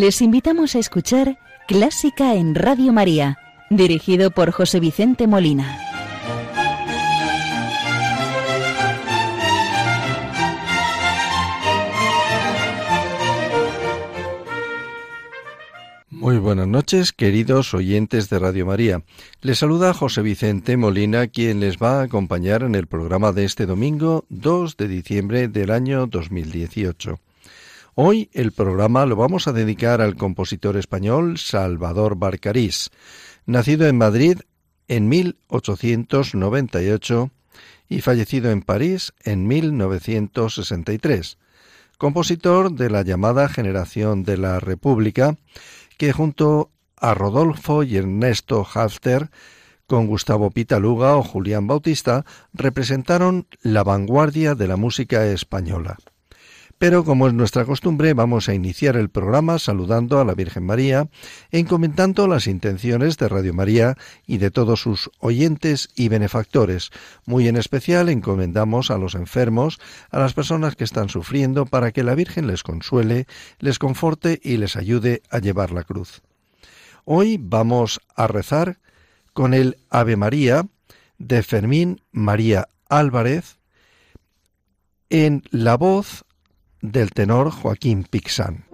Les invitamos a escuchar Clásica en Radio María, dirigido por José Vicente Molina. Muy buenas noches, queridos oyentes de Radio María. Les saluda José Vicente Molina, quien les va a acompañar en el programa de este domingo 2 de diciembre del año 2018. Hoy el programa lo vamos a dedicar al compositor español Salvador Barcarís, nacido en Madrid en 1898 y fallecido en París en 1963, compositor de la llamada generación de la República, que junto a Rodolfo y Ernesto Halfter, con Gustavo Pitaluga o Julián Bautista, representaron la vanguardia de la música española. Pero como es nuestra costumbre, vamos a iniciar el programa saludando a la Virgen María, encomendando las intenciones de Radio María y de todos sus oyentes y benefactores. Muy en especial encomendamos a los enfermos, a las personas que están sufriendo, para que la Virgen les consuele, les conforte y les ayude a llevar la cruz. Hoy vamos a rezar con el Ave María de Fermín María Álvarez en la voz del tenor Joaquín Pixán.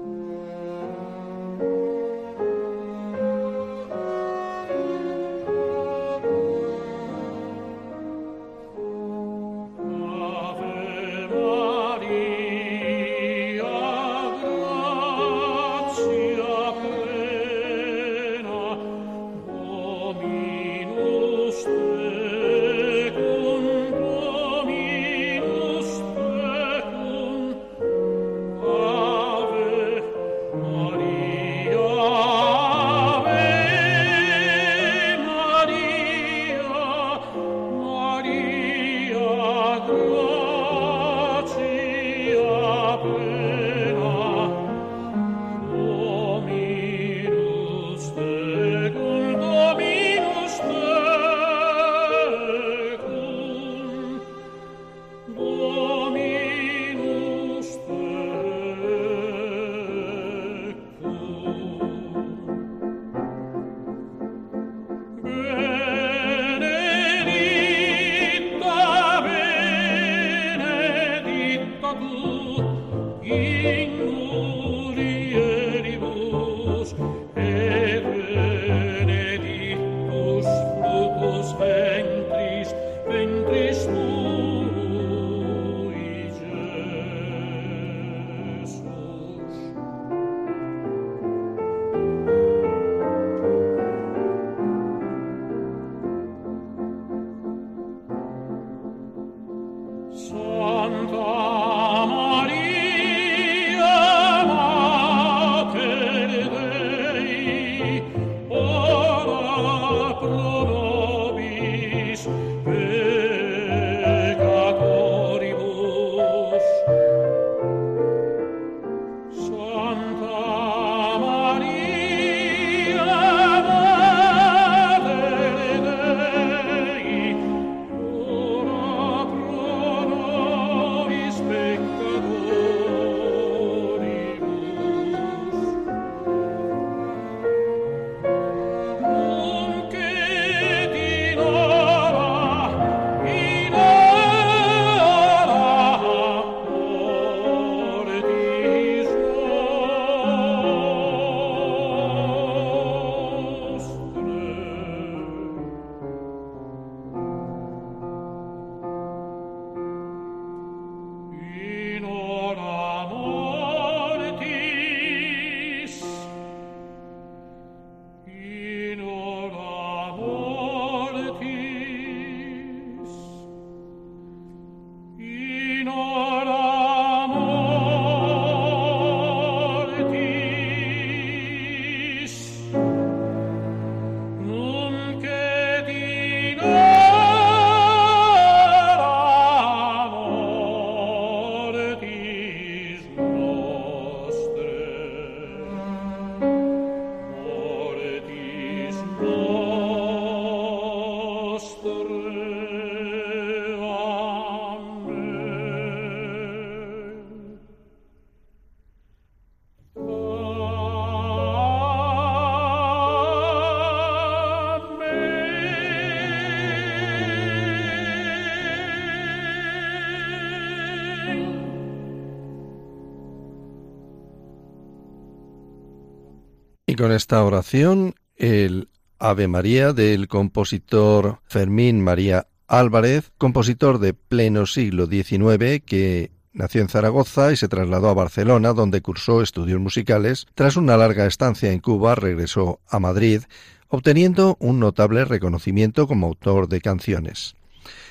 Con esta oración, el Ave María del compositor Fermín María Álvarez, compositor de pleno siglo XIX que nació en Zaragoza y se trasladó a Barcelona, donde cursó estudios musicales. Tras una larga estancia en Cuba, regresó a Madrid, obteniendo un notable reconocimiento como autor de canciones.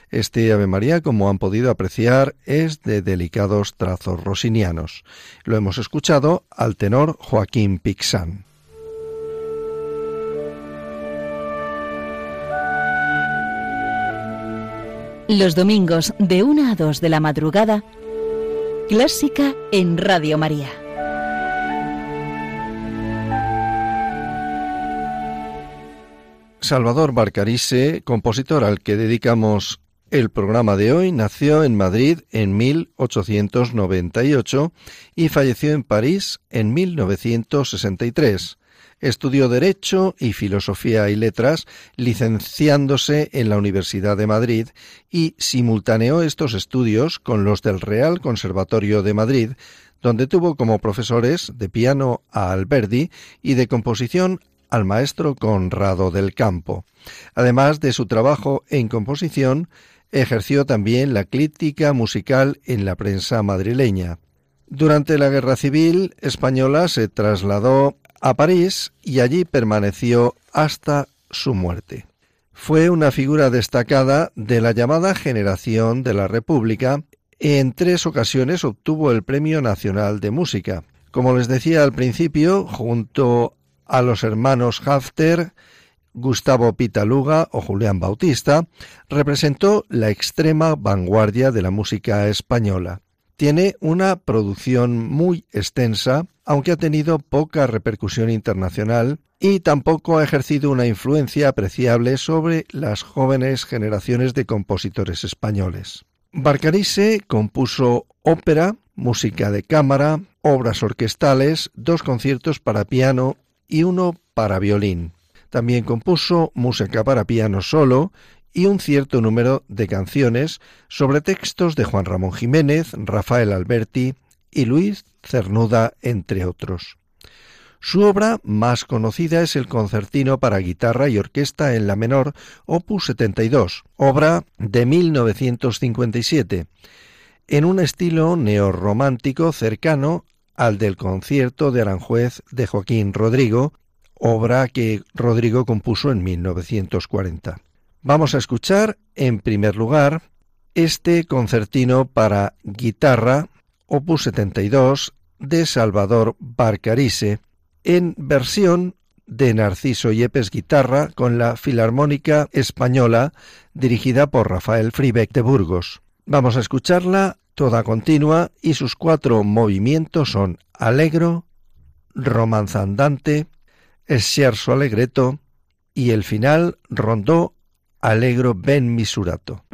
Este Ave María, como han podido apreciar, es de delicados trazos rosinianos. Lo hemos escuchado al tenor Joaquín Pixán. Los domingos de 1 a 2 de la madrugada, Clásica en Radio María. Salvador Barcarise, compositor al que dedicamos el programa de hoy, nació en Madrid en 1898 y falleció en París en 1963. Estudió Derecho y Filosofía y Letras, licenciándose en la Universidad de Madrid y simultaneó estos estudios con los del Real Conservatorio de Madrid, donde tuvo como profesores de piano a Alberdi y de composición al maestro Conrado del Campo. Además de su trabajo en composición, ejerció también la crítica musical en la prensa madrileña. Durante la Guerra Civil española se trasladó a París y allí permaneció hasta su muerte. Fue una figura destacada de la llamada generación de la República. En tres ocasiones obtuvo el Premio Nacional de Música. Como les decía al principio, junto a los hermanos Hafter, Gustavo Pitaluga o Julián Bautista, representó la extrema vanguardia de la música española. Tiene una producción muy extensa, aunque ha tenido poca repercusión internacional y tampoco ha ejercido una influencia apreciable sobre las jóvenes generaciones de compositores españoles. Barcarise compuso ópera, música de cámara, obras orquestales, dos conciertos para piano y uno para violín. También compuso música para piano solo y un cierto número de canciones sobre textos de Juan Ramón Jiménez, Rafael Alberti y Luis Cernuda, entre otros. Su obra más conocida es el concertino para guitarra y orquesta en la menor, opus 72, obra de 1957, en un estilo neorromántico cercano al del concierto de Aranjuez de Joaquín Rodrigo, obra que Rodrigo compuso en 1940. Vamos a escuchar, en primer lugar, este concertino para guitarra, opus 72, de Salvador Barcarise, en versión de Narciso Yepes Guitarra con la Filarmónica Española dirigida por Rafael Fribeck de Burgos. Vamos a escucharla toda continua y sus cuatro movimientos son Alegro, Romanza Andante, Scherzo Allegretto y el final Rondó Allegro ben misurato.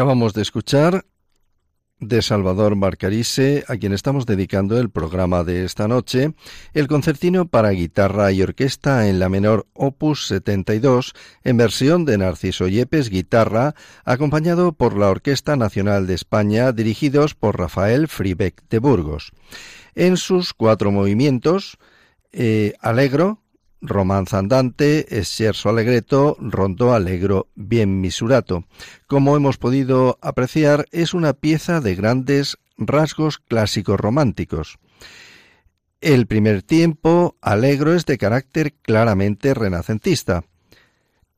Acabamos de escuchar de Salvador Marcarise, a quien estamos dedicando el programa de esta noche, el concertino para guitarra y orquesta en la menor opus 72, en versión de Narciso Yepes guitarra, acompañado por la Orquesta Nacional de España, dirigidos por Rafael Fribeck de Burgos. En sus cuatro movimientos, eh, Alegro, Romance andante, scherzo allegretto, rondo allegro bien misurato. Como hemos podido apreciar, es una pieza de grandes rasgos clásicos románticos. El primer tiempo, alegro, es de carácter claramente renacentista.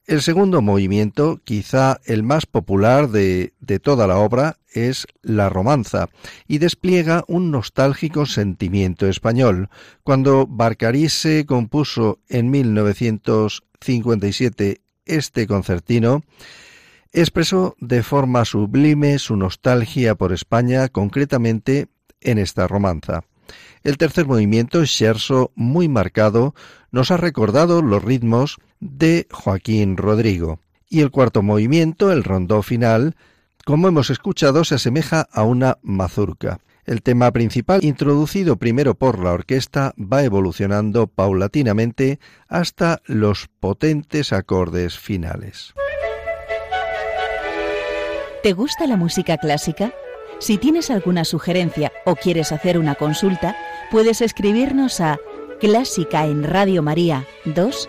El segundo movimiento, quizá el más popular de, toda la obra, es la romanza y despliega un nostálgico sentimiento español. Cuando Barcarisse compuso en 1957 este concertino, expresó de forma sublime su nostalgia por España, concretamente en esta romanza. El tercer movimiento, scherzo muy marcado, nos ha recordado los ritmos de Joaquín Rodrigo. Y el cuarto movimiento, el rondó final, como hemos escuchado, se asemeja a una mazurca. El tema principal, introducido primero por la orquesta, va evolucionando paulatinamente hasta los potentes acordes finales. ¿Te gusta la música clásica? Si tienes alguna sugerencia o quieres hacer una consulta, puedes escribirnos a clásica en Radio María 2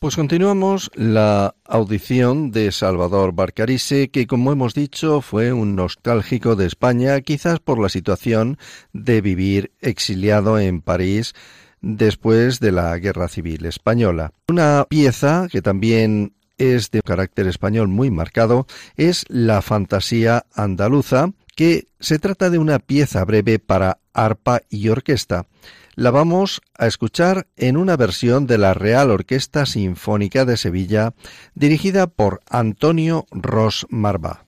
Pues continuamos la audición de Salvador Barcarise, que como hemos dicho fue un nostálgico de España, quizás por la situación de vivir exiliado en París después de la Guerra Civil Española. Una pieza que también es de carácter español muy marcado es la fantasía andaluza, que se trata de una pieza breve para arpa y orquesta la vamos a escuchar en una versión de la Real Orquesta Sinfónica de Sevilla, dirigida por Antonio Ros Marba.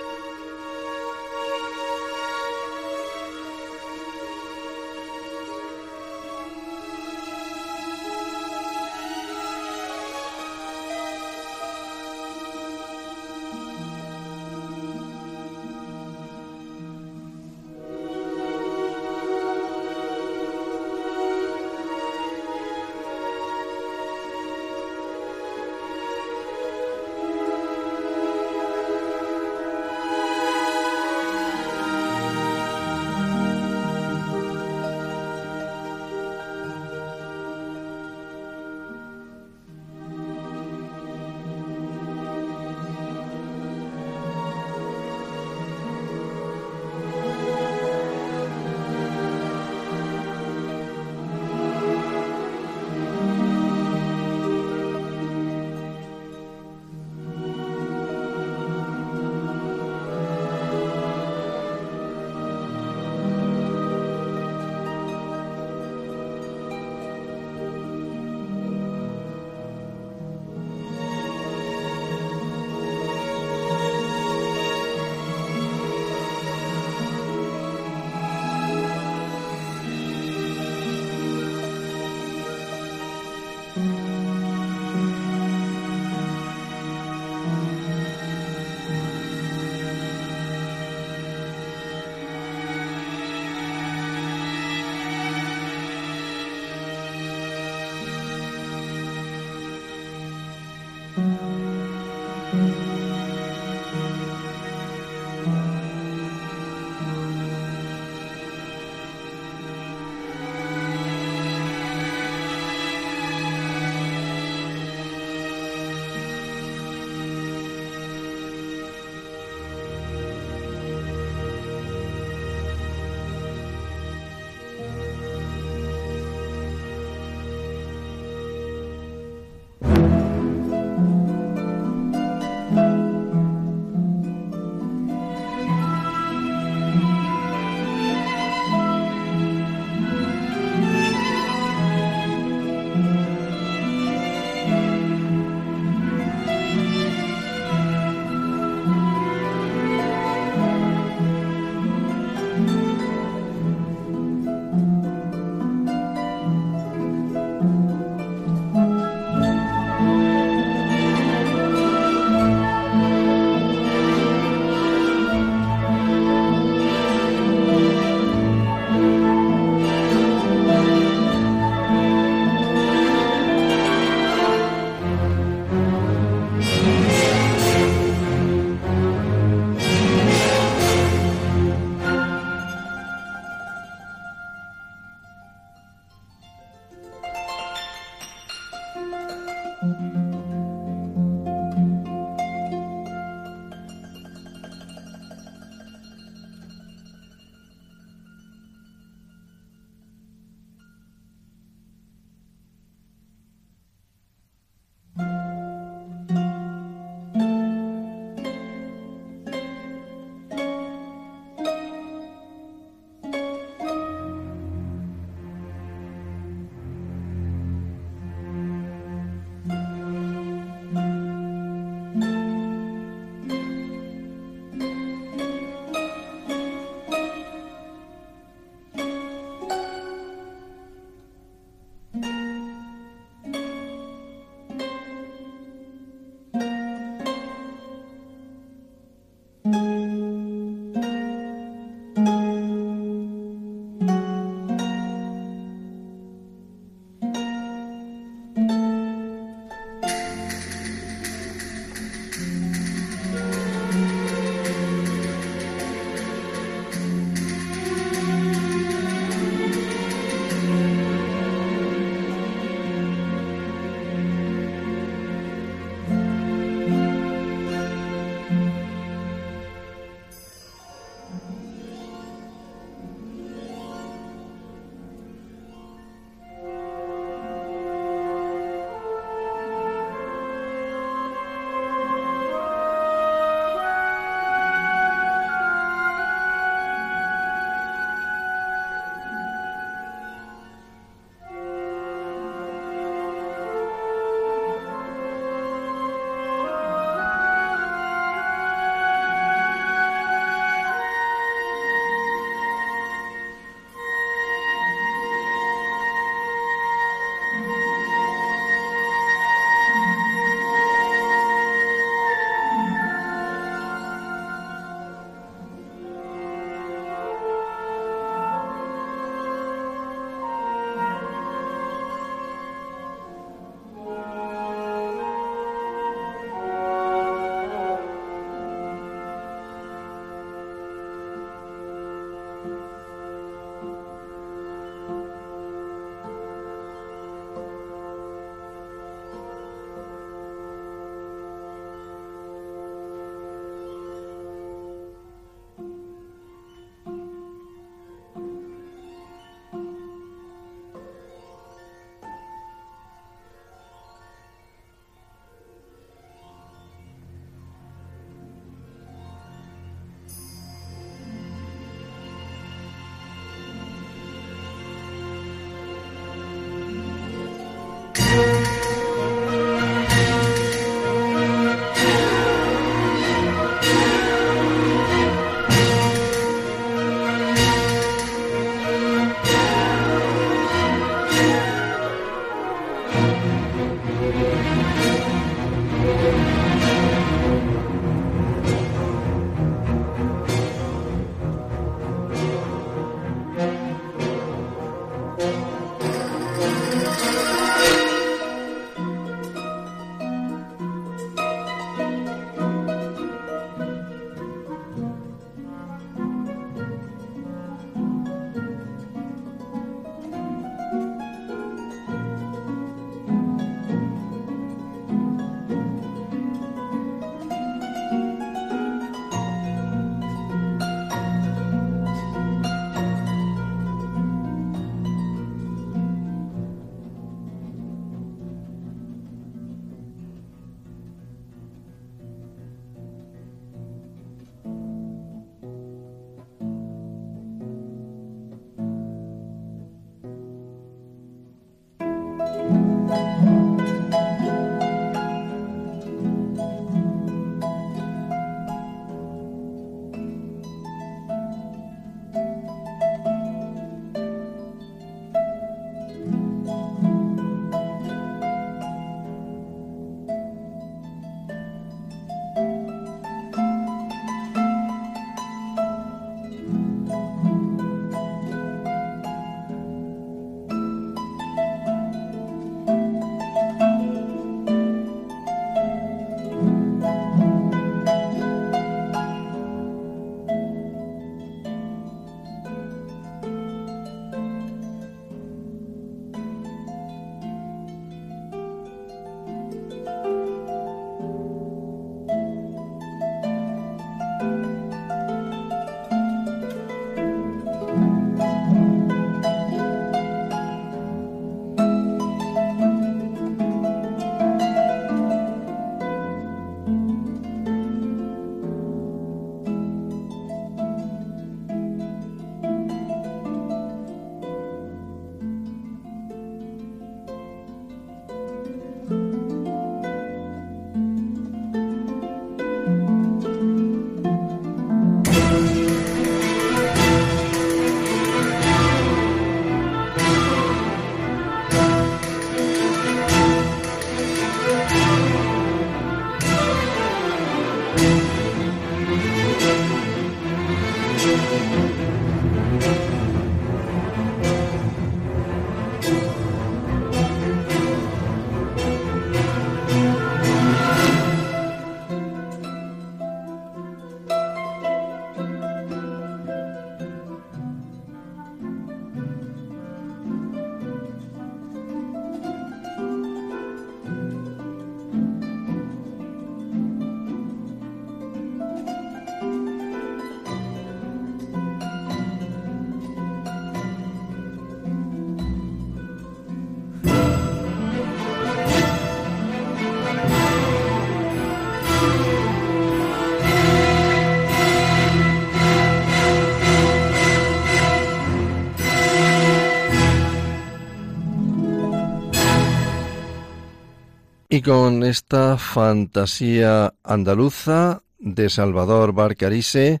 Y con esta fantasía andaluza de Salvador Barcarise,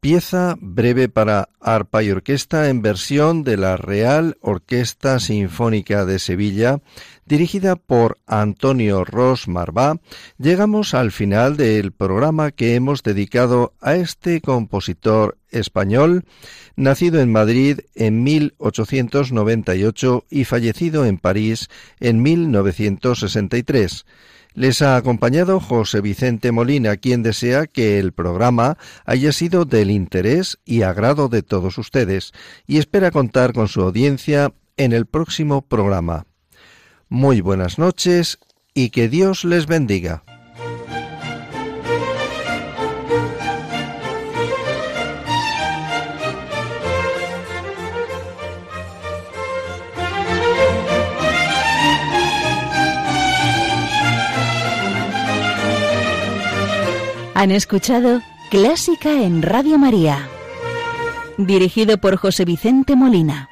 pieza breve para arpa y orquesta en versión de la Real Orquesta Sinfónica de Sevilla, dirigida por Antonio Ros Marvá, llegamos al final del programa que hemos dedicado a este compositor español, nacido en Madrid en 1898 y fallecido en París en 1963. Les ha acompañado José Vicente Molina, quien desea que el programa haya sido del interés y agrado de todos ustedes y espera contar con su audiencia en el próximo programa. Muy buenas noches y que Dios les bendiga. Han escuchado Clásica en Radio María, dirigido por José Vicente Molina.